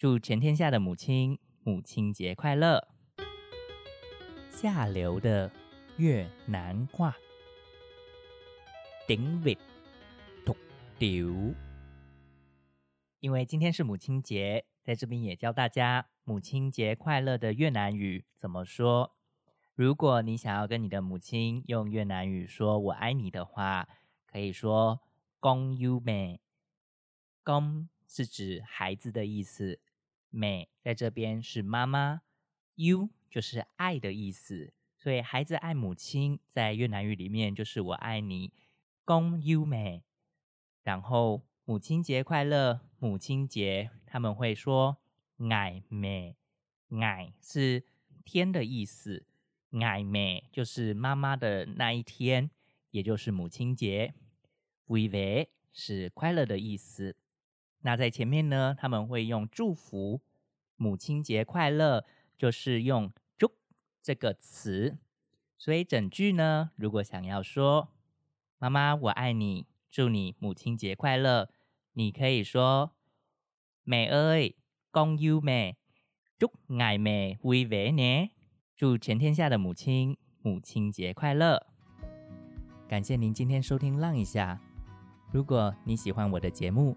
祝全天下的母亲母亲节快乐。下流的越南话，顶尾土丢。因为今天是母亲节，在这边也教大家母亲节快乐的越南语怎么说。如果你想要跟你的母亲用越南语说“我爱你”的话，可以说 “gong yu me”。gong 是指孩子的意思美在这边是妈妈，yu 就是爱的意思，所以孩子爱母亲在越南语里面就是“我爱你公 U 美。然后母亲节快乐，母亲节他们会说爱美，爱是天的意思。爱美就是妈妈的那一天，也就是母亲节。v i v 是快乐的意思。那在前面呢，他们会用祝福，母亲节快乐，就是用祝这个词。所以整句呢，如果想要说妈妈我爱你，祝你母亲节快乐，你可以说 mẹ ơi con yêu mẹ chúc ngày mẹ vui vẻ nhé。祝全天下的母亲母亲节快乐！感谢您今天收听《浪一下》。如果你喜欢我的节目，